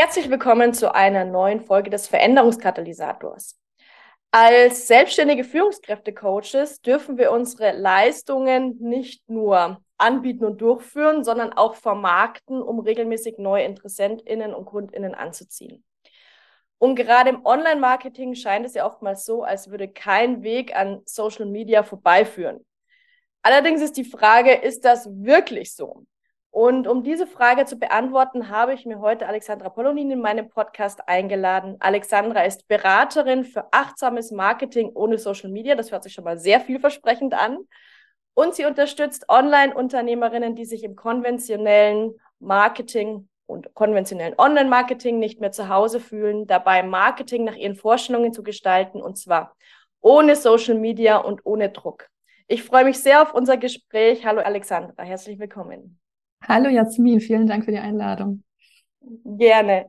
Herzlich willkommen zu einer neuen Folge des Veränderungskatalysators. Als selbstständige Führungskräfte-Coaches dürfen wir unsere Leistungen nicht nur anbieten und durchführen, sondern auch vermarkten, um regelmäßig neue InteressentInnen und KundInnen anzuziehen. Und gerade im Online-Marketing scheint es ja oftmals so, als würde kein Weg an Social Media vorbeiführen. Allerdings ist die Frage, ist das wirklich so? Und um diese Frage zu beantworten, habe ich mir heute Alexandra Polonin in meinem Podcast eingeladen. Alexandra ist Beraterin für achtsames Marketing ohne Social Media. Das hört sich schon mal sehr vielversprechend an. Und sie unterstützt Online-Unternehmerinnen, die sich im konventionellen Marketing und konventionellen Online-Marketing nicht mehr zu Hause fühlen, dabei Marketing nach ihren Vorstellungen zu gestalten und zwar ohne Social Media und ohne Druck. Ich freue mich sehr auf unser Gespräch. Hallo Alexandra, herzlich willkommen. Hallo Jasmin, vielen Dank für die Einladung. Gerne.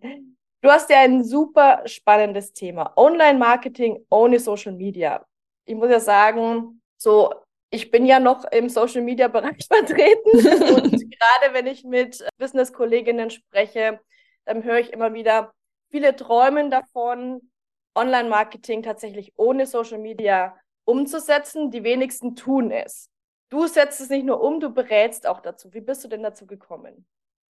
Du hast ja ein super spannendes Thema. Online-Marketing ohne Social Media. Ich muss ja sagen, so, ich bin ja noch im Social Media Bereich vertreten und gerade wenn ich mit Business-Kolleginnen spreche, dann höre ich immer wieder, viele träumen davon, Online-Marketing tatsächlich ohne Social Media umzusetzen. Die wenigsten tun es. Du setzt es nicht nur um, du berätst auch dazu. Wie bist du denn dazu gekommen?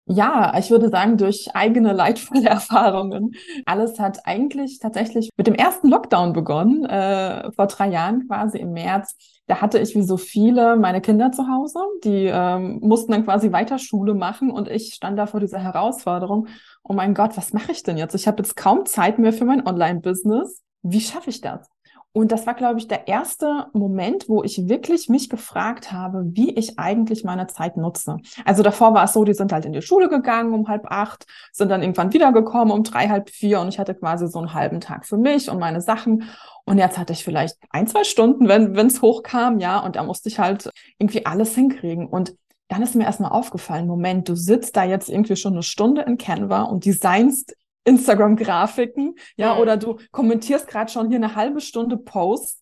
Ja, ich würde sagen, durch eigene leidvolle Erfahrungen. Alles hat eigentlich tatsächlich mit dem ersten Lockdown begonnen, äh, vor drei Jahren quasi im März. Da hatte ich wie so viele meine Kinder zu Hause, die ähm, mussten dann quasi weiter Schule machen und ich stand da vor dieser Herausforderung. Oh mein Gott, was mache ich denn jetzt? Ich habe jetzt kaum Zeit mehr für mein Online-Business. Wie schaffe ich das? Und das war, glaube ich, der erste Moment, wo ich wirklich mich gefragt habe, wie ich eigentlich meine Zeit nutze. Also davor war es so, die sind halt in die Schule gegangen um halb acht, sind dann irgendwann wiedergekommen um drei, halb vier und ich hatte quasi so einen halben Tag für mich und meine Sachen. Und jetzt hatte ich vielleicht ein, zwei Stunden, wenn es hochkam, ja, und da musste ich halt irgendwie alles hinkriegen. Und dann ist mir erstmal aufgefallen, Moment, du sitzt da jetzt irgendwie schon eine Stunde in Canva und designst Instagram-Grafiken, ja, mhm. oder du kommentierst gerade schon hier eine halbe Stunde Post.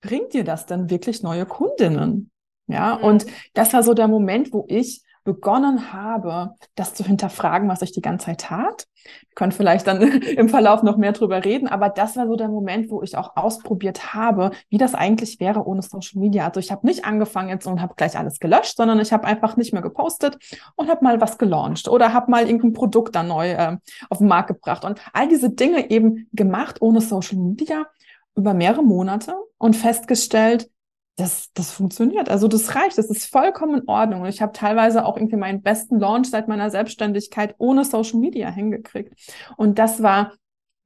Bringt dir das denn wirklich neue Kundinnen? Ja, mhm. und das war so der Moment, wo ich begonnen habe, das zu hinterfragen, was ich die ganze Zeit tat. Wir können vielleicht dann im Verlauf noch mehr drüber reden, aber das war so der Moment, wo ich auch ausprobiert habe, wie das eigentlich wäre ohne Social Media. Also ich habe nicht angefangen jetzt und habe gleich alles gelöscht, sondern ich habe einfach nicht mehr gepostet und habe mal was gelauncht oder habe mal irgendein Produkt dann neu äh, auf den Markt gebracht und all diese Dinge eben gemacht ohne Social Media über mehrere Monate und festgestellt, das, das funktioniert. Also das reicht. Das ist vollkommen in Ordnung. Und ich habe teilweise auch irgendwie meinen besten Launch seit meiner Selbstständigkeit ohne Social Media hingekriegt. Und das war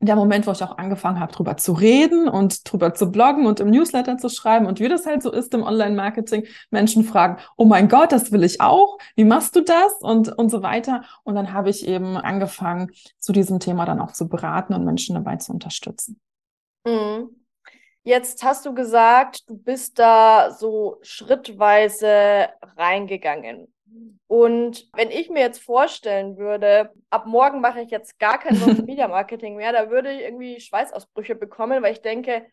der Moment, wo ich auch angefangen habe, drüber zu reden und drüber zu bloggen und im Newsletter zu schreiben. Und wie das halt so ist im Online-Marketing, Menschen fragen, oh mein Gott, das will ich auch. Wie machst du das? Und, und so weiter. Und dann habe ich eben angefangen, zu diesem Thema dann auch zu beraten und Menschen dabei zu unterstützen. Mhm. Jetzt hast du gesagt, du bist da so schrittweise reingegangen. Und wenn ich mir jetzt vorstellen würde, ab morgen mache ich jetzt gar kein Social Media Marketing mehr, da würde ich irgendwie Schweißausbrüche bekommen, weil ich denke,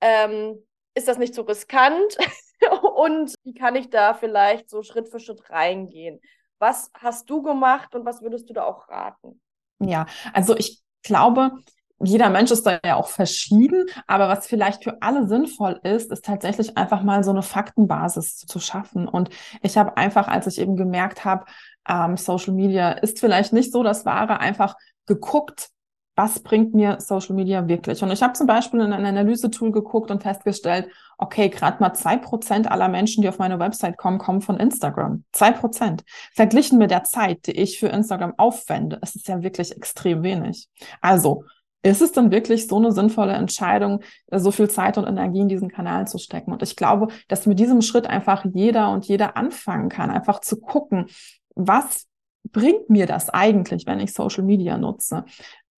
ähm, ist das nicht so riskant? und wie kann ich da vielleicht so Schritt für Schritt reingehen? Was hast du gemacht und was würdest du da auch raten? Ja, also ich glaube, jeder Mensch ist da ja auch verschieden, aber was vielleicht für alle sinnvoll ist, ist tatsächlich einfach mal so eine Faktenbasis zu, schaffen. Und ich habe einfach, als ich eben gemerkt habe, ähm, Social Media ist vielleicht nicht so das Wahre, einfach geguckt, was bringt mir Social Media wirklich? Und ich habe zum Beispiel in ein Analyse-Tool geguckt und festgestellt, okay, gerade mal zwei Prozent aller Menschen, die auf meine Website kommen, kommen von Instagram. Zwei Prozent. Verglichen mit der Zeit, die ich für Instagram aufwende, ist es ja wirklich extrem wenig. Also ist es dann wirklich so eine sinnvolle Entscheidung, so viel Zeit und Energie in diesen Kanal zu stecken? Und ich glaube, dass mit diesem Schritt einfach jeder und jeder anfangen kann, einfach zu gucken, was bringt mir das eigentlich, wenn ich Social Media nutze?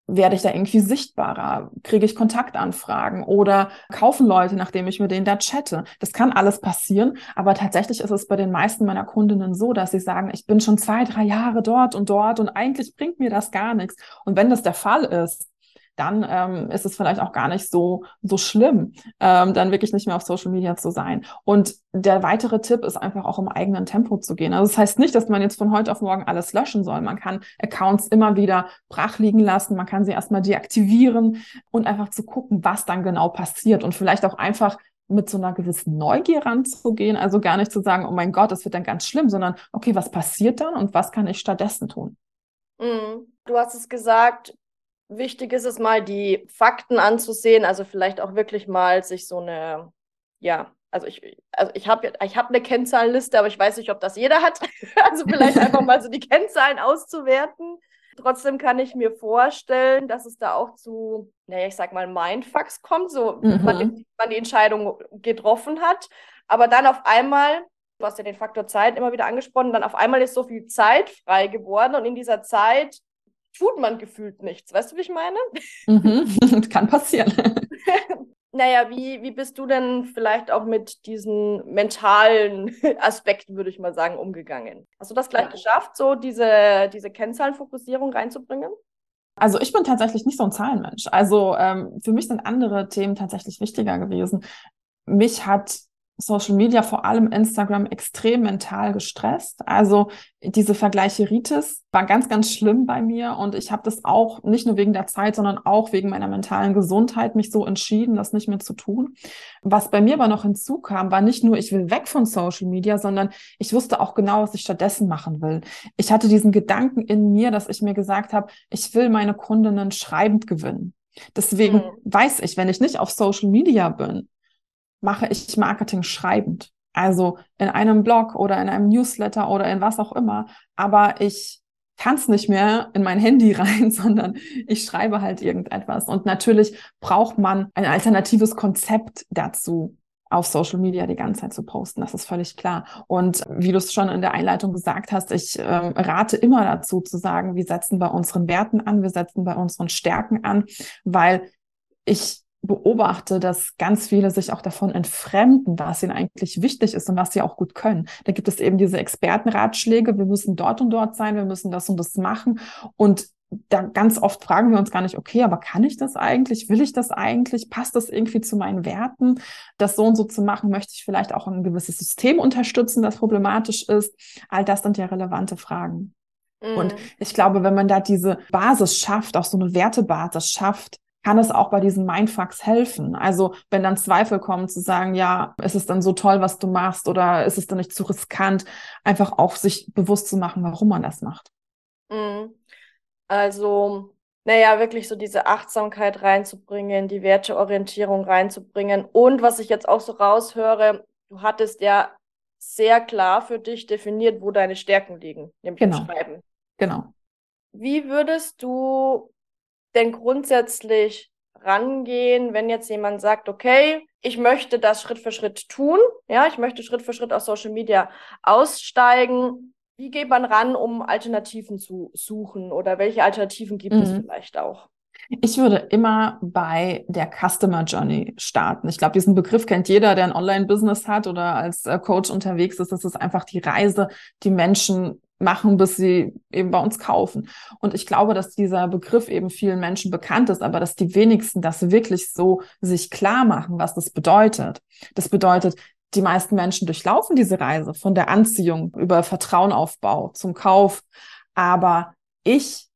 werde ich da irgendwie sichtbarer? Kriege ich Kontaktanfragen oder kaufen Leute, nachdem ich mit denen da chatte? Das kann alles passieren, aber tatsächlich ist es bei den meisten meiner Kundinnen so, dass sie sagen, ich bin schon zwei, drei Jahre dort und dort und eigentlich bringt mir das gar nichts. Und wenn das der Fall ist, dann ähm, ist es vielleicht auch gar nicht so, so schlimm, ähm, dann wirklich nicht mehr auf Social Media zu sein. Und der weitere Tipp ist einfach auch im eigenen Tempo zu gehen. Also das heißt nicht, dass man jetzt von heute auf morgen alles löschen soll. Man kann Accounts immer wieder brach liegen lassen, man kann sie erstmal deaktivieren und einfach zu gucken, was dann genau passiert und vielleicht auch einfach mit so einer gewissen Neugier ranzugehen, also gar nicht zu sagen, oh mein Gott, das wird dann ganz schlimm, sondern okay, was passiert dann und was kann ich stattdessen tun? Mhm. Du hast es gesagt, wichtig ist es mal, die Fakten anzusehen, also vielleicht auch wirklich mal sich so eine, ja, also ich, also ich habe ich hab eine Kennzahlenliste, aber ich weiß nicht, ob das jeder hat. also vielleicht einfach mal so die Kennzahlen auszuwerten. Trotzdem kann ich mir vorstellen, dass es da auch zu, naja, ich sag mal, Mindfucks kommt, so mhm. man, man die Entscheidung getroffen hat. Aber dann auf einmal du hast ja den Faktor Zeit immer wieder angesprochen, dann auf einmal ist so viel Zeit frei geworden und in dieser Zeit tut man gefühlt nichts. Weißt du, wie ich meine? Mhm. Kann passieren. naja, wie, wie bist du denn vielleicht auch mit diesen mentalen Aspekten, würde ich mal sagen, umgegangen? Hast du das gleich ja. geschafft, so diese, diese Kennzahlenfokussierung reinzubringen? Also ich bin tatsächlich nicht so ein Zahlenmensch. Also ähm, für mich sind andere Themen tatsächlich wichtiger gewesen. Mich hat Social Media, vor allem Instagram, extrem mental gestresst. Also diese Vergleicheritis war ganz, ganz schlimm bei mir und ich habe das auch nicht nur wegen der Zeit, sondern auch wegen meiner mentalen Gesundheit mich so entschieden, das nicht mehr zu tun. Was bei mir aber noch hinzukam, war nicht nur, ich will weg von Social Media, sondern ich wusste auch genau, was ich stattdessen machen will. Ich hatte diesen Gedanken in mir, dass ich mir gesagt habe, ich will meine Kundinnen schreibend gewinnen. Deswegen mhm. weiß ich, wenn ich nicht auf Social Media bin, mache ich Marketing schreibend. Also in einem Blog oder in einem Newsletter oder in was auch immer. Aber ich kann es nicht mehr in mein Handy rein, sondern ich schreibe halt irgendetwas. Und natürlich braucht man ein alternatives Konzept dazu, auf Social Media die ganze Zeit zu posten. Das ist völlig klar. Und wie du es schon in der Einleitung gesagt hast, ich ähm, rate immer dazu zu sagen, wir setzen bei unseren Werten an, wir setzen bei unseren Stärken an, weil ich beobachte, dass ganz viele sich auch davon entfremden, was ihnen eigentlich wichtig ist und was sie auch gut können. Da gibt es eben diese Expertenratschläge, wir müssen dort und dort sein, wir müssen das und das machen. Und da ganz oft fragen wir uns gar nicht, okay, aber kann ich das eigentlich? Will ich das eigentlich? Passt das irgendwie zu meinen Werten? Das so und so zu machen, möchte ich vielleicht auch ein gewisses System unterstützen, das problematisch ist. All das sind ja relevante Fragen. Und mhm. ich glaube, wenn man da diese Basis schafft, auch so eine Wertebasis schafft, kann es auch bei diesen Mindfucks helfen. Also wenn dann Zweifel kommen, zu sagen, ja, ist es dann so toll, was du machst oder ist es dann nicht zu riskant, einfach auch sich bewusst zu machen, warum man das macht. Mhm. Also, naja, wirklich so diese Achtsamkeit reinzubringen, die Werteorientierung reinzubringen und was ich jetzt auch so raushöre, du hattest ja sehr klar für dich definiert, wo deine Stärken liegen, nämlich genau. im Schreiben. Genau. Wie würdest du denn grundsätzlich rangehen, wenn jetzt jemand sagt, okay, ich möchte das Schritt für Schritt tun, ja, ich möchte Schritt für Schritt aus Social Media aussteigen. Wie geht man ran, um Alternativen zu suchen oder welche Alternativen gibt mhm. es vielleicht auch? Ich würde immer bei der Customer Journey starten. Ich glaube, diesen Begriff kennt jeder, der ein Online-Business hat oder als äh, Coach unterwegs ist. Das ist einfach die Reise, die Menschen machen, bis sie eben bei uns kaufen. Und ich glaube, dass dieser Begriff eben vielen Menschen bekannt ist, aber dass die wenigsten das wirklich so sich klar machen, was das bedeutet. Das bedeutet, die meisten Menschen durchlaufen diese Reise von der Anziehung über Vertrauenaufbau zum Kauf. Aber ich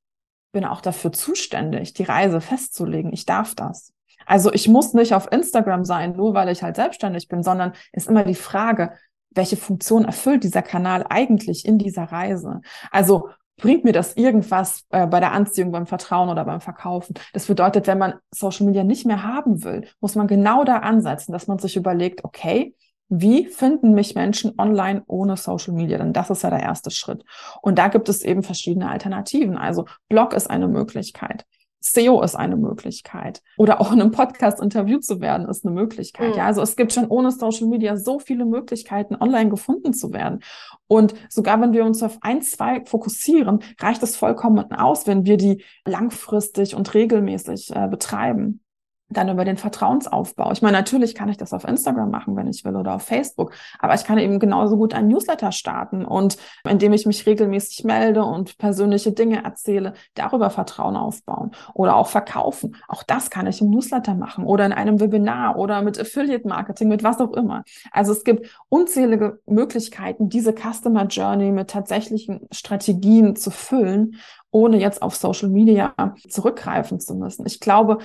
bin auch dafür zuständig, die Reise festzulegen. Ich darf das. Also ich muss nicht auf Instagram sein, nur weil ich halt selbstständig bin, sondern ist immer die Frage, welche Funktion erfüllt dieser Kanal eigentlich in dieser Reise? Also bringt mir das irgendwas äh, bei der Anziehung, beim Vertrauen oder beim Verkaufen? Das bedeutet, wenn man Social Media nicht mehr haben will, muss man genau da ansetzen, dass man sich überlegt, okay, wie finden mich Menschen online ohne Social Media? Denn das ist ja der erste Schritt. Und da gibt es eben verschiedene Alternativen. Also Blog ist eine Möglichkeit. SEO ist eine Möglichkeit. Oder auch in einem Podcast interviewt zu werden, ist eine Möglichkeit. Mhm. Ja, also es gibt schon ohne Social Media so viele Möglichkeiten, online gefunden zu werden. Und sogar wenn wir uns auf ein, zwei fokussieren, reicht es vollkommen aus, wenn wir die langfristig und regelmäßig äh, betreiben dann über den Vertrauensaufbau. Ich meine, natürlich kann ich das auf Instagram machen, wenn ich will, oder auf Facebook, aber ich kann eben genauso gut ein Newsletter starten und indem ich mich regelmäßig melde und persönliche Dinge erzähle, darüber Vertrauen aufbauen oder auch verkaufen. Auch das kann ich im Newsletter machen oder in einem Webinar oder mit Affiliate Marketing, mit was auch immer. Also es gibt unzählige Möglichkeiten, diese Customer Journey mit tatsächlichen Strategien zu füllen ohne jetzt auf Social Media zurückgreifen zu müssen. Ich glaube,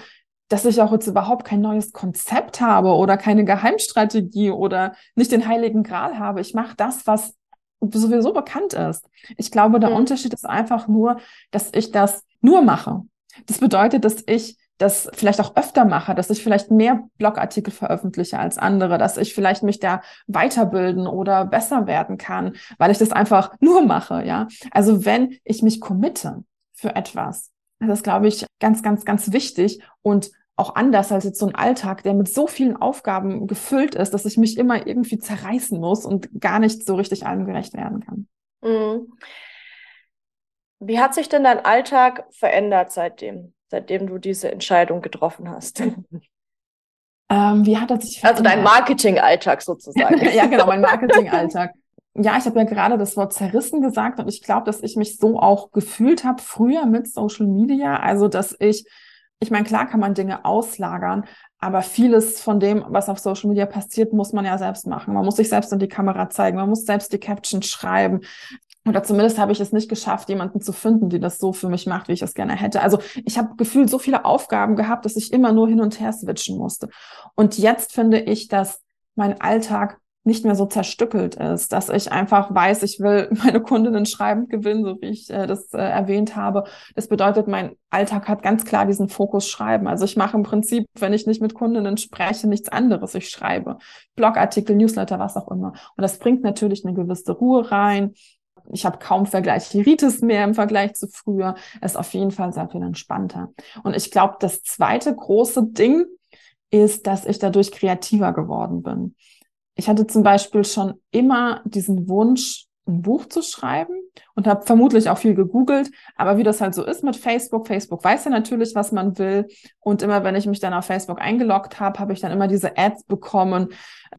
dass ich auch jetzt überhaupt kein neues Konzept habe oder keine Geheimstrategie oder nicht den heiligen Gral habe. Ich mache das, was sowieso bekannt ist. Ich glaube, der mhm. Unterschied ist einfach nur, dass ich das nur mache. Das bedeutet, dass ich das vielleicht auch öfter mache, dass ich vielleicht mehr Blogartikel veröffentliche als andere, dass ich vielleicht mich da weiterbilden oder besser werden kann, weil ich das einfach nur mache, ja. Also wenn ich mich committe für etwas, das ist, glaube ich, ganz, ganz, ganz wichtig und auch anders als jetzt so ein Alltag, der mit so vielen Aufgaben gefüllt ist, dass ich mich immer irgendwie zerreißen muss und gar nicht so richtig allem gerecht werden kann. Mhm. Wie hat sich denn dein Alltag verändert seitdem, seitdem du diese Entscheidung getroffen hast? Ähm, wie hat er sich verändert? Also dein Marketing-Alltag sozusagen. ja, genau, mein Marketing-Alltag. Ja, ich habe ja gerade das Wort zerrissen gesagt und ich glaube, dass ich mich so auch gefühlt habe früher mit Social Media. Also, dass ich, ich meine, klar kann man Dinge auslagern, aber vieles von dem, was auf Social Media passiert, muss man ja selbst machen. Man muss sich selbst in die Kamera zeigen, man muss selbst die Caption schreiben. Oder zumindest habe ich es nicht geschafft, jemanden zu finden, die das so für mich macht, wie ich es gerne hätte. Also ich habe gefühlt so viele Aufgaben gehabt, dass ich immer nur hin und her switchen musste. Und jetzt finde ich, dass mein Alltag nicht mehr so zerstückelt ist, dass ich einfach weiß, ich will meine Kundinnen schreibend gewinnen, so wie ich äh, das äh, erwähnt habe. Das bedeutet, mein Alltag hat ganz klar diesen Fokus Schreiben. Also ich mache im Prinzip, wenn ich nicht mit Kundinnen spreche, nichts anderes. Ich schreibe Blogartikel, Newsletter, was auch immer. Und das bringt natürlich eine gewisse Ruhe rein. Ich habe kaum Vergleicheritis mehr im Vergleich zu früher. Es ist auf jeden Fall sehr viel entspannter. Und ich glaube, das zweite große Ding ist, dass ich dadurch kreativer geworden bin ich hatte zum Beispiel schon immer diesen Wunsch, ein Buch zu schreiben und habe vermutlich auch viel gegoogelt. Aber wie das halt so ist mit Facebook, Facebook weiß ja natürlich, was man will. Und immer wenn ich mich dann auf Facebook eingeloggt habe, habe ich dann immer diese Ads bekommen.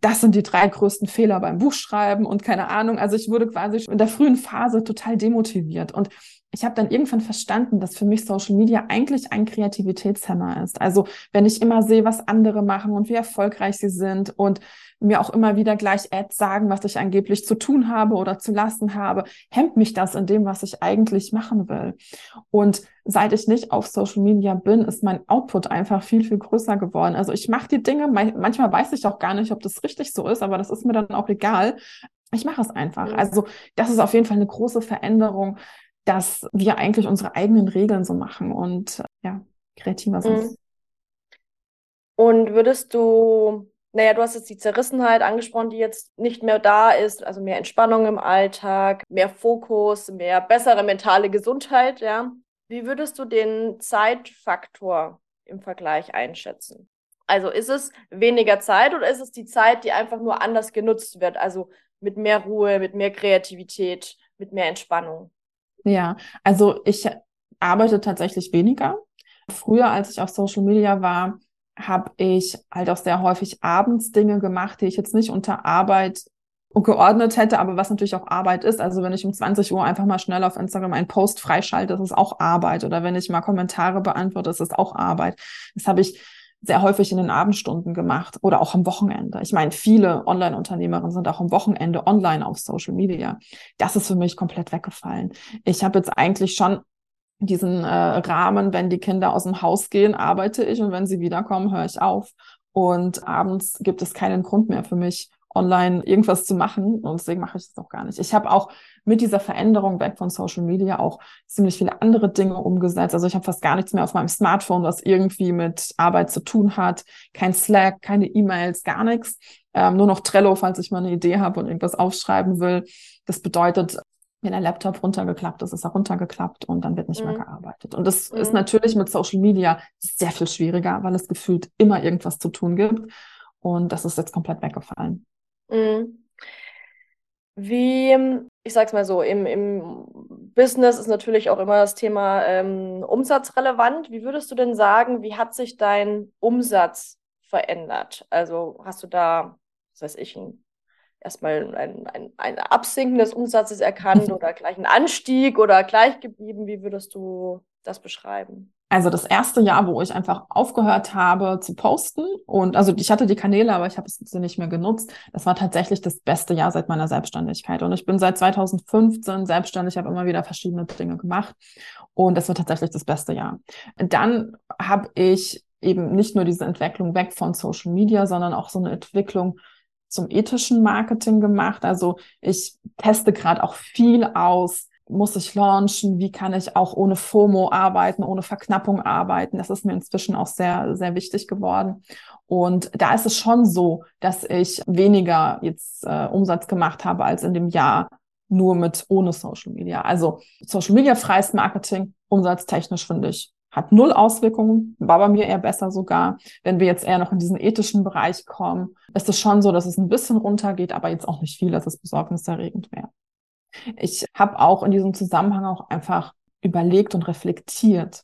Das sind die drei größten Fehler beim Buchschreiben und keine Ahnung. Also ich wurde quasi in der frühen Phase total demotiviert. Und ich habe dann irgendwann verstanden, dass für mich Social Media eigentlich ein Kreativitätshemmer ist. Also wenn ich immer sehe, was andere machen und wie erfolgreich sie sind und mir auch immer wieder gleich Ads sagen, was ich angeblich zu tun habe oder zu lassen habe, hemmt mich das in dem, was ich eigentlich machen will. Und seit ich nicht auf Social Media bin, ist mein Output einfach viel, viel größer geworden. Also ich mache die Dinge, manchmal weiß ich auch gar nicht, ob das richtig so ist, aber das ist mir dann auch egal. Ich mache es einfach. Also das ist auf jeden Fall eine große Veränderung, dass wir eigentlich unsere eigenen Regeln so machen und ja, kreativer sind. Mhm. Und würdest du, naja, du hast jetzt die Zerrissenheit angesprochen, die jetzt nicht mehr da ist, also mehr Entspannung im Alltag, mehr Fokus, mehr bessere mentale Gesundheit, ja. Wie würdest du den Zeitfaktor im Vergleich einschätzen? Also ist es weniger Zeit oder ist es die Zeit, die einfach nur anders genutzt wird? Also mit mehr Ruhe, mit mehr Kreativität, mit mehr Entspannung? Ja, also ich arbeite tatsächlich weniger. Früher, als ich auf Social Media war, habe ich halt auch sehr häufig abends Dinge gemacht, die ich jetzt nicht unter Arbeit geordnet hätte, aber was natürlich auch Arbeit ist. Also wenn ich um 20 Uhr einfach mal schnell auf Instagram einen Post freischalte, ist auch Arbeit. Oder wenn ich mal Kommentare beantworte, ist auch Arbeit. Das habe ich sehr häufig in den Abendstunden gemacht oder auch am Wochenende. Ich meine, viele Online-Unternehmerinnen sind auch am Wochenende online auf Social Media. Das ist für mich komplett weggefallen. Ich habe jetzt eigentlich schon diesen äh, Rahmen, wenn die Kinder aus dem Haus gehen, arbeite ich und wenn sie wiederkommen, höre ich auf. Und abends gibt es keinen Grund mehr für mich, online irgendwas zu machen. Und deswegen mache ich das auch gar nicht. Ich habe auch mit dieser Veränderung weg von Social Media auch ziemlich viele andere Dinge umgesetzt. Also ich habe fast gar nichts mehr auf meinem Smartphone, was irgendwie mit Arbeit zu tun hat. Kein Slack, keine E-Mails, gar nichts. Ähm, nur noch Trello, falls ich mal eine Idee habe und irgendwas aufschreiben will. Das bedeutet, wenn der Laptop runtergeklappt ist, ist er runtergeklappt und dann wird nicht mhm. mehr gearbeitet. Und das Mhm. ist natürlich mit Social Media sehr viel schwieriger, weil es gefühlt immer irgendwas zu tun gibt. Und das ist jetzt komplett weggefallen. Mhm. Wie, ich sag's mal so, im, im Business ist natürlich auch immer das Thema ähm, Umsatz relevant. Wie würdest du denn sagen, wie hat sich dein Umsatz verändert? Also hast du da, was weiß ich, ein, erstmal ein, ein, ein Absinken des Umsatzes erkannt oder gleich ein Anstieg oder gleich geblieben? Wie würdest du das beschreiben? Also das erste Jahr, wo ich einfach aufgehört habe zu posten und also ich hatte die Kanäle, aber ich habe sie nicht mehr genutzt. Das war tatsächlich das beste Jahr seit meiner Selbstständigkeit und ich bin seit 2015 selbstständig, habe immer wieder verschiedene Dinge gemacht und das war tatsächlich das beste Jahr. Dann habe ich eben nicht nur diese Entwicklung weg von Social Media, sondern auch so eine Entwicklung zum ethischen Marketing gemacht. Also ich teste gerade auch viel aus muss ich launchen? Wie kann ich auch ohne FOMO arbeiten, ohne Verknappung arbeiten? Das ist mir inzwischen auch sehr, sehr wichtig geworden. Und da ist es schon so, dass ich weniger jetzt äh, Umsatz gemacht habe als in dem Jahr nur mit ohne Social Media. Also Social Media freies Marketing, umsatztechnisch finde ich, hat null Auswirkungen, war bei mir eher besser sogar. Wenn wir jetzt eher noch in diesen ethischen Bereich kommen, ist es schon so, dass es ein bisschen runtergeht, aber jetzt auch nicht viel, dass es besorgniserregend wäre. Ich habe auch in diesem Zusammenhang auch einfach überlegt und reflektiert,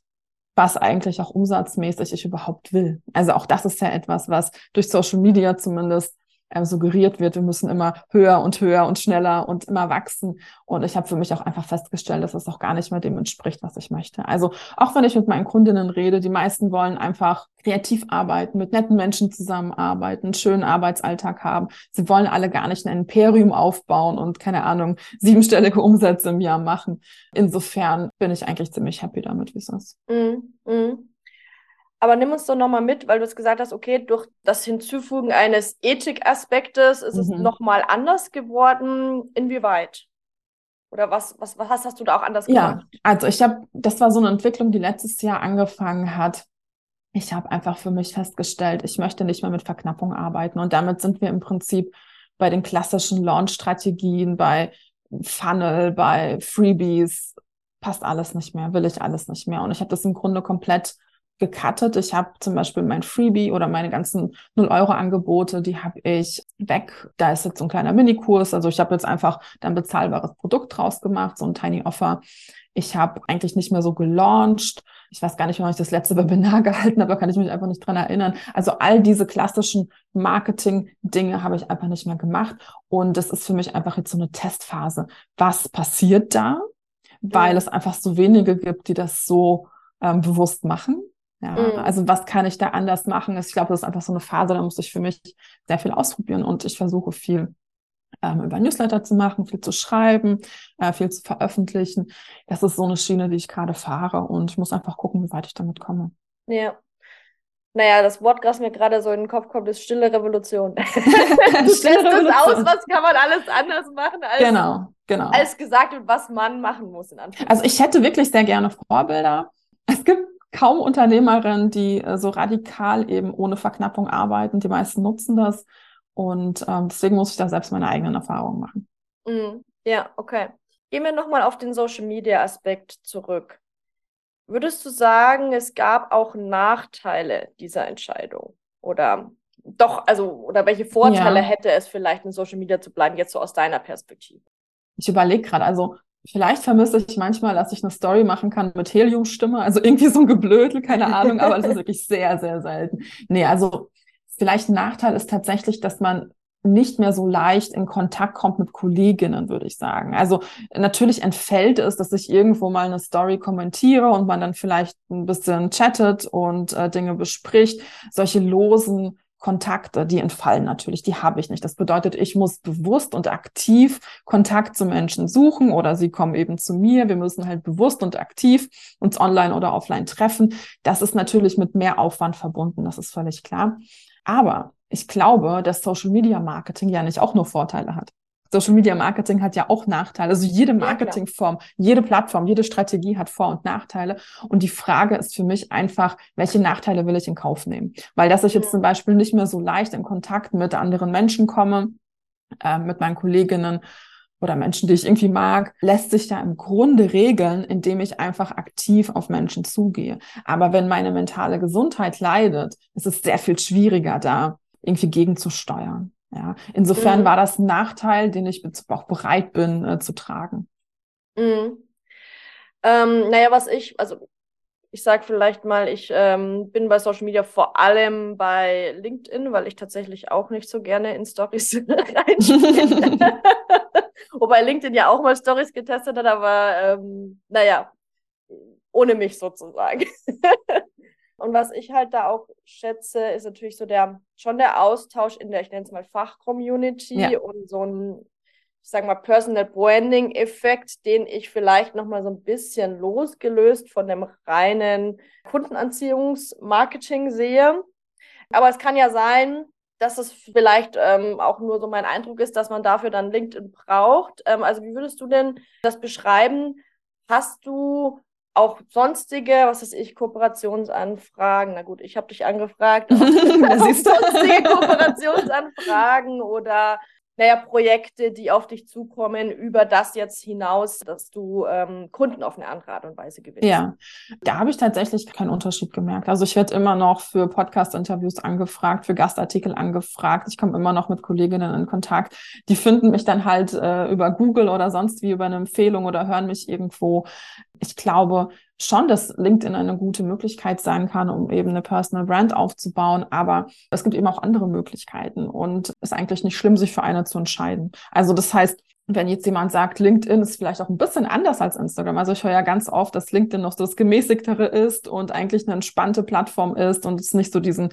was eigentlich auch umsatzmäßig ich überhaupt will. Also auch das ist ja etwas, was durch Social Media zumindest ähm, suggeriert wird, wir müssen immer höher und höher und schneller und immer wachsen. Und ich habe für mich auch einfach festgestellt, dass es auch gar nicht mehr dem entspricht, was ich möchte. Also auch wenn ich mit meinen Kundinnen rede, die meisten wollen einfach kreativ arbeiten, mit netten Menschen zusammenarbeiten, einen schönen Arbeitsalltag haben. Sie wollen alle gar nicht ein Imperium aufbauen und keine Ahnung, siebenstellige Umsätze im Jahr machen. Insofern bin ich eigentlich ziemlich happy damit, wie es ist. Mm. Aber nimm uns doch nochmal mit, weil du es gesagt hast, okay, durch das Hinzufügen eines Ethikaspektes ist mhm. es nochmal anders geworden. Inwieweit? Oder was, was, was hast du da auch anders gemacht? Ja, also ich habe, das war so eine Entwicklung, die letztes Jahr angefangen hat. Ich habe einfach für mich festgestellt, ich möchte nicht mehr mit Verknappung arbeiten. Und damit sind wir im Prinzip bei den klassischen Launch-Strategien, bei Funnel, bei Freebies, passt alles nicht mehr, will ich alles nicht mehr. Und ich habe das im Grunde komplett gecuttet. Ich habe zum Beispiel mein Freebie oder meine ganzen 0-Euro-Angebote, die habe ich weg. Da ist jetzt so ein kleiner Minikurs. Also ich habe jetzt einfach ein bezahlbares Produkt draus gemacht, so ein Tiny Offer. Ich habe eigentlich nicht mehr so gelauncht. Ich weiß gar nicht, wann ich das letzte Webinar gehalten habe, da kann ich mich einfach nicht dran erinnern. Also all diese klassischen Marketing-Dinge habe ich einfach nicht mehr gemacht. Und das ist für mich einfach jetzt so eine Testphase. Was passiert da? Weil es einfach so wenige gibt, die das so ähm, bewusst machen. Ja, mhm. also was kann ich da anders machen? Ich glaube, das ist einfach so eine Phase, da muss ich für mich sehr viel ausprobieren und ich versuche viel ähm, über Newsletter zu machen, viel zu schreiben, äh, viel zu veröffentlichen. Das ist so eine Schiene, die ich gerade fahre und ich muss einfach gucken, wie weit ich damit komme. Ja. Naja, das Wort, das mir gerade so in den Kopf kommt, ist stille Revolution. du stille Revolution. das aus, was kann man alles anders machen, als, genau, genau. als gesagt wird, was man machen muss. In also ich hätte wirklich sehr gerne Vorbilder. Es gibt kaum Unternehmerinnen, die äh, so radikal eben ohne Verknappung arbeiten. Die meisten nutzen das. Und ähm, deswegen muss ich da selbst meine eigenen Erfahrungen machen. Mm, ja, okay. Gehen wir nochmal auf den Social Media Aspekt zurück. Würdest du sagen, es gab auch Nachteile dieser Entscheidung? Oder doch, also, oder welche Vorteile ja. hätte es vielleicht in Social Media zu bleiben, jetzt so aus deiner Perspektive? Ich überlege gerade, also Vielleicht vermisse ich manchmal, dass ich eine Story machen kann mit Heliumstimme, also irgendwie so ein Geblödel, keine Ahnung, aber das ist wirklich sehr, sehr selten. Nee, also vielleicht ein Nachteil ist tatsächlich, dass man nicht mehr so leicht in Kontakt kommt mit Kolleginnen, würde ich sagen. Also natürlich entfällt es, dass ich irgendwo mal eine Story kommentiere und man dann vielleicht ein bisschen chattet und äh, Dinge bespricht. Solche losen Kontakte, die entfallen natürlich, die habe ich nicht. Das bedeutet, ich muss bewusst und aktiv Kontakt zu Menschen suchen oder sie kommen eben zu mir. Wir müssen halt bewusst und aktiv uns online oder offline treffen. Das ist natürlich mit mehr Aufwand verbunden, das ist völlig klar. Aber ich glaube, dass Social Media Marketing ja nicht auch nur Vorteile hat. Social Media Marketing hat ja auch Nachteile. Also jede Marketingform, jede Plattform, jede Strategie hat Vor- und Nachteile. Und die Frage ist für mich einfach, welche Nachteile will ich in Kauf nehmen? Weil dass ich jetzt zum Beispiel nicht mehr so leicht in Kontakt mit anderen Menschen komme, äh, mit meinen Kolleginnen, oder Menschen, die ich irgendwie mag, lässt sich ja im Grunde regeln, indem ich einfach aktiv auf Menschen zugehe. Aber wenn meine mentale Gesundheit leidet, ist es sehr viel schwieriger, da irgendwie gegenzusteuern. Ja, insofern mhm. war das ein Nachteil, den ich auch bereit bin äh, zu tragen. Mhm. Ähm, naja, was ich, also ich sage vielleicht mal, ich ähm, bin bei Social Media vor allem bei LinkedIn, weil ich tatsächlich auch nicht so gerne in Stories reinspiele. Wobei LinkedIn ja auch mal Stories getestet hat, aber ähm, naja, ohne mich sozusagen. Und was ich halt da auch schätze, ist natürlich so der, schon der Austausch in der, ich nenne es mal Fachcommunity ja. und so ein, ich sag mal, Personal Branding-Effekt, den ich vielleicht nochmal so ein bisschen losgelöst von dem reinen Kundenanziehungsmarketing sehe. Aber es kann ja sein, dass es vielleicht ähm, auch nur so mein Eindruck ist, dass man dafür dann LinkedIn braucht. Ähm, also wie würdest du denn das beschreiben? Hast du auch sonstige, was weiß ich, Kooperationsanfragen. Na gut, ich habe dich angefragt. Auch, sonstige Kooperationsanfragen oder naja, Projekte, die auf dich zukommen, über das jetzt hinaus, dass du ähm, Kunden auf eine andere Art und Weise gewinnst? Ja, da habe ich tatsächlich keinen Unterschied gemerkt. Also ich werde immer noch für Podcast-Interviews angefragt, für Gastartikel angefragt. Ich komme immer noch mit Kolleginnen in Kontakt. Die finden mich dann halt äh, über Google oder sonst wie über eine Empfehlung oder hören mich irgendwo. Ich glaube, schon, dass LinkedIn eine gute Möglichkeit sein kann, um eben eine Personal Brand aufzubauen. Aber es gibt eben auch andere Möglichkeiten und es ist eigentlich nicht schlimm, sich für eine zu entscheiden. Also das heißt, wenn jetzt jemand sagt, LinkedIn ist vielleicht auch ein bisschen anders als Instagram. Also ich höre ja ganz oft, dass LinkedIn noch so das gemäßigtere ist und eigentlich eine entspannte Plattform ist und es nicht so diesen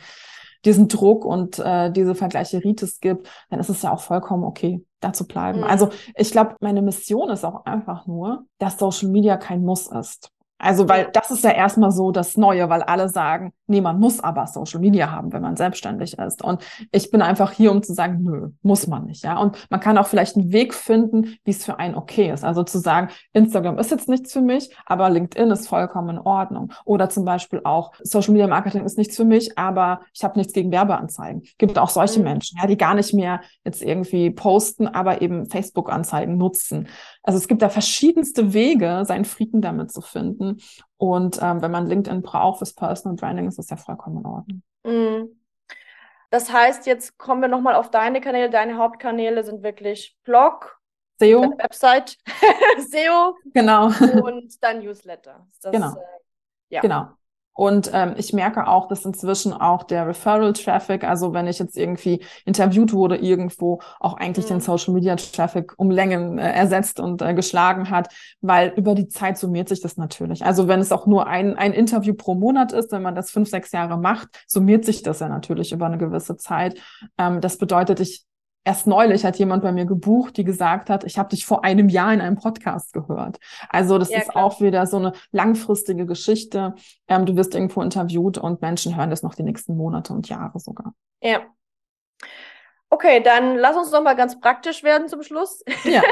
diesen Druck und äh, diese Vergleicheritis gibt, dann ist es ja auch vollkommen okay, da zu bleiben. Mhm. Also ich glaube, meine Mission ist auch einfach nur, dass Social Media kein Muss ist. Also, weil das ist ja erstmal so das Neue, weil alle sagen, nee, man muss aber Social Media haben, wenn man selbstständig ist. Und ich bin einfach hier, um zu sagen, nö, muss man nicht, ja. Und man kann auch vielleicht einen Weg finden, wie es für einen okay ist. Also zu sagen, Instagram ist jetzt nichts für mich, aber LinkedIn ist vollkommen in Ordnung. Oder zum Beispiel auch, Social Media Marketing ist nichts für mich, aber ich habe nichts gegen Werbeanzeigen. Gibt auch solche mhm. Menschen, ja, die gar nicht mehr jetzt irgendwie posten, aber eben Facebook-Anzeigen nutzen. Also es gibt da verschiedenste Wege, seinen Frieden damit zu finden. Und ähm, wenn man LinkedIn braucht fürs Personal Branding, ist das ja vollkommen in Ordnung. Mhm. Das heißt, jetzt kommen wir nochmal auf deine Kanäle. Deine Hauptkanäle sind wirklich Blog, SEO, Website, SEO genau. und dann Newsletter. Das, genau. Äh, ja. Genau. Und ähm, ich merke auch, dass inzwischen auch der Referral-Traffic, also wenn ich jetzt irgendwie interviewt wurde irgendwo, auch eigentlich mhm. den Social-Media-Traffic um Längen äh, ersetzt und äh, geschlagen hat, weil über die Zeit summiert sich das natürlich. Also wenn es auch nur ein, ein Interview pro Monat ist, wenn man das fünf, sechs Jahre macht, summiert sich das ja natürlich über eine gewisse Zeit. Ähm, das bedeutet, ich Erst neulich hat jemand bei mir gebucht, die gesagt hat, ich habe dich vor einem Jahr in einem Podcast gehört. Also das ja, ist klar. auch wieder so eine langfristige Geschichte. Ähm, du wirst irgendwo interviewt und Menschen hören das noch die nächsten Monate und Jahre sogar. Ja. Okay, dann lass uns noch mal ganz praktisch werden zum Schluss. Ja.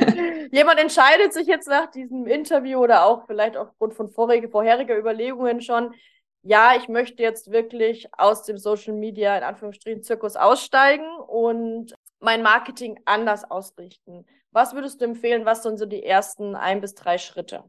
Jemand entscheidet sich jetzt nach diesem Interview oder auch vielleicht aufgrund von vorige, vorheriger Überlegungen schon, ja, ich möchte jetzt wirklich aus dem Social Media in Anführungsstrichen Zirkus aussteigen und mein Marketing anders ausrichten. Was würdest du empfehlen? Was sind so die ersten ein bis drei Schritte?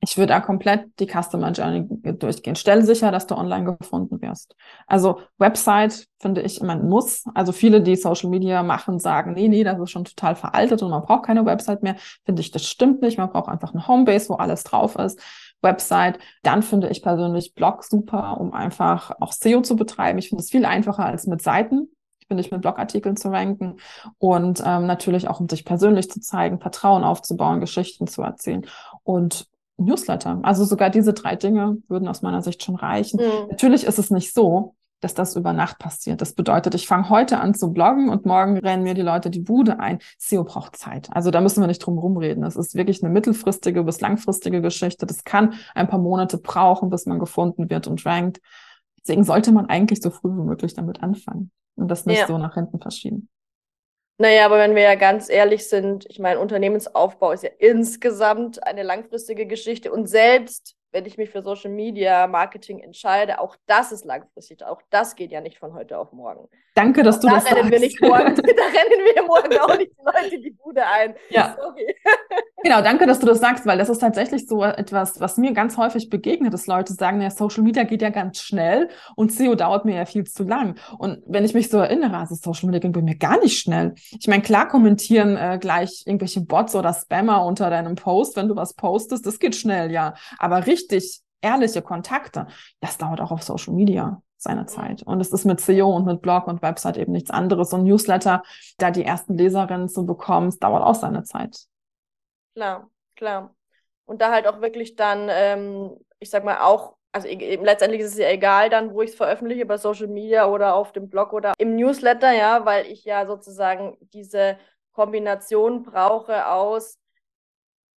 Ich würde da komplett die Customer Journey durchgehen. Stell sicher, dass du online gefunden wirst. Also Website finde ich immer ein Muss. Also viele, die Social Media machen, sagen, nee, nee, das ist schon total veraltet und man braucht keine Website mehr. Finde ich, das stimmt nicht. Man braucht einfach eine Homebase, wo alles drauf ist. Website. Dann finde ich persönlich Blog super, um einfach auch SEO zu betreiben. Ich finde es viel einfacher als mit Seiten finde ich, mit Blogartikeln zu ranken und ähm, natürlich auch, um sich persönlich zu zeigen, Vertrauen aufzubauen, Geschichten zu erzählen und Newsletter. Also sogar diese drei Dinge würden aus meiner Sicht schon reichen. Mhm. Natürlich ist es nicht so, dass das über Nacht passiert. Das bedeutet, ich fange heute an zu bloggen und morgen rennen mir die Leute die Bude ein. SEO braucht Zeit. Also da müssen wir nicht drum rumreden. Das ist wirklich eine mittelfristige bis langfristige Geschichte. Das kann ein paar Monate brauchen, bis man gefunden wird und rankt. Deswegen sollte man eigentlich so früh wie möglich damit anfangen und das nicht ja. so nach hinten verschieben. Naja, aber wenn wir ja ganz ehrlich sind, ich meine, Unternehmensaufbau ist ja insgesamt eine langfristige Geschichte und selbst wenn ich mich für Social Media Marketing entscheide, auch das ist langfristig. Auch das geht ja nicht von heute auf morgen. Danke, dass auch du da das rennen sagst. Wir nicht morgen, da rennen wir morgen auch nicht die Leute die Bude ein. Ja. Sorry. Genau, danke, dass du das sagst, weil das ist tatsächlich so etwas, was mir ganz häufig begegnet, dass Leute sagen, ja, Social Media geht ja ganz schnell und SEO dauert mir ja viel zu lang. Und wenn ich mich so erinnere, also Social Media ging bei mir gar nicht schnell. Ich meine, klar kommentieren äh, gleich irgendwelche Bots oder Spammer unter deinem Post, wenn du was postest, das geht schnell, ja. Aber richtig ehrliche Kontakte, das dauert auch auf Social Media seine Zeit. Und es ist mit SEO und mit Blog und Website eben nichts anderes. Und Newsletter, da die ersten Leserinnen zu bekommen, dauert auch seine Zeit. Klar, klar. Und da halt auch wirklich dann, ähm, ich sag mal, auch, also eben, letztendlich ist es ja egal dann, wo ich es veröffentliche, bei Social Media oder auf dem Blog oder im Newsletter, ja, weil ich ja sozusagen diese Kombination brauche aus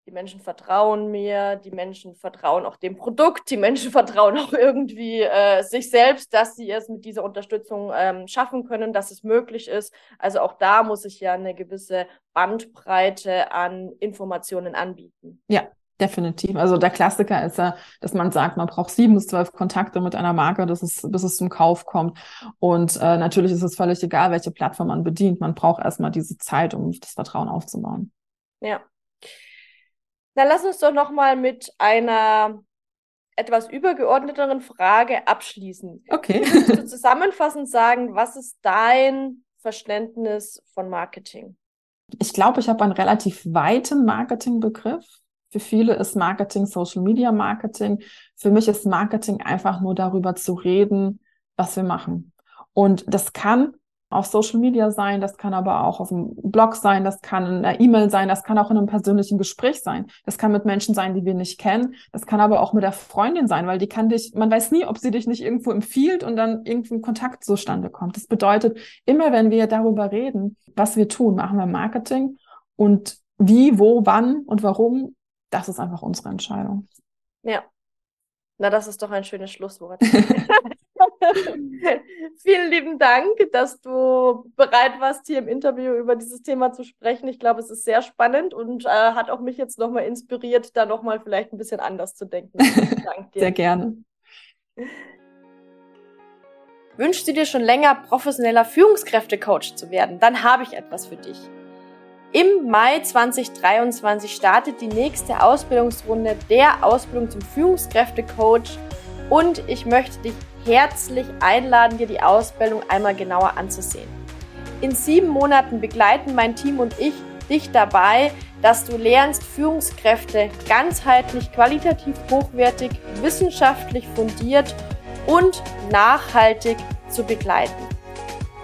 die Menschen vertrauen mir, die Menschen vertrauen auch dem Produkt, die Menschen vertrauen auch irgendwie äh, sich selbst, dass sie es mit dieser Unterstützung ähm, schaffen können, dass es möglich ist. Also auch da muss ich ja eine gewisse Bandbreite an Informationen anbieten. Ja, Definitiv. Also der Klassiker ist ja, dass man sagt, man braucht sieben bis zwölf Kontakte mit einer Marke, bis es, bis es zum Kauf kommt. Und äh, natürlich ist es völlig egal, welche Plattform man bedient. Man braucht erstmal diese Zeit, um das Vertrauen aufzubauen. Ja, na, lass uns doch nochmal mit einer etwas übergeordneteren Frage abschließen. Okay. Würdest du zusammenfassend sagen, was ist dein Verständnis von Marketing? Ich glaube, ich habe einen relativ weiten Marketingbegriff. Für viele ist Marketing Social Media Marketing. Für mich ist Marketing einfach nur darüber zu reden, was wir machen. Und das kann auf Social Media sein, das kann aber auch auf einem Blog sein, das kann in einer E-Mail sein, das kann auch in einem persönlichen Gespräch sein. Das kann mit Menschen sein, die wir nicht kennen. Das kann aber auch mit der Freundin sein, weil die kann dich, man weiß nie, ob sie dich nicht irgendwo empfiehlt und dann irgendwo ein Kontakt zustande kommt. Das bedeutet, immer wenn wir darüber reden, was wir tun, machen wir Marketing und wie, wo, wann und warum, das ist einfach unsere Entscheidung. Ja. Na, das ist doch ein schönes Schlusswort. Vielen lieben Dank, dass du bereit warst, hier im Interview über dieses Thema zu sprechen. Ich glaube, es ist sehr spannend und äh, hat auch mich jetzt nochmal inspiriert, da nochmal vielleicht ein bisschen anders zu denken. Dank dir. Sehr gerne. Wünschst du dir schon länger professioneller Führungskräftecoach zu werden? Dann habe ich etwas für dich. Im Mai 2023 startet die nächste Ausbildungsrunde der Ausbildung zum Führungskräftecoach und ich möchte dich herzlich einladen, dir die Ausbildung einmal genauer anzusehen. In sieben Monaten begleiten mein Team und ich dich dabei, dass du lernst, Führungskräfte ganzheitlich, qualitativ hochwertig, wissenschaftlich fundiert und nachhaltig zu begleiten.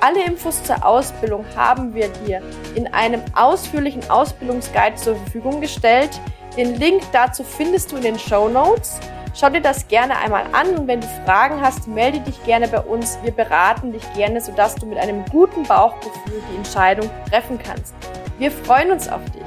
Alle Infos zur Ausbildung haben wir dir in einem ausführlichen Ausbildungsguide zur Verfügung gestellt. Den Link dazu findest du in den Show Notes. Schau dir das gerne einmal an und wenn du Fragen hast, melde dich gerne bei uns. Wir beraten dich gerne, sodass du mit einem guten Bauchgefühl die Entscheidung treffen kannst. Wir freuen uns auf dich.